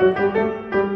Música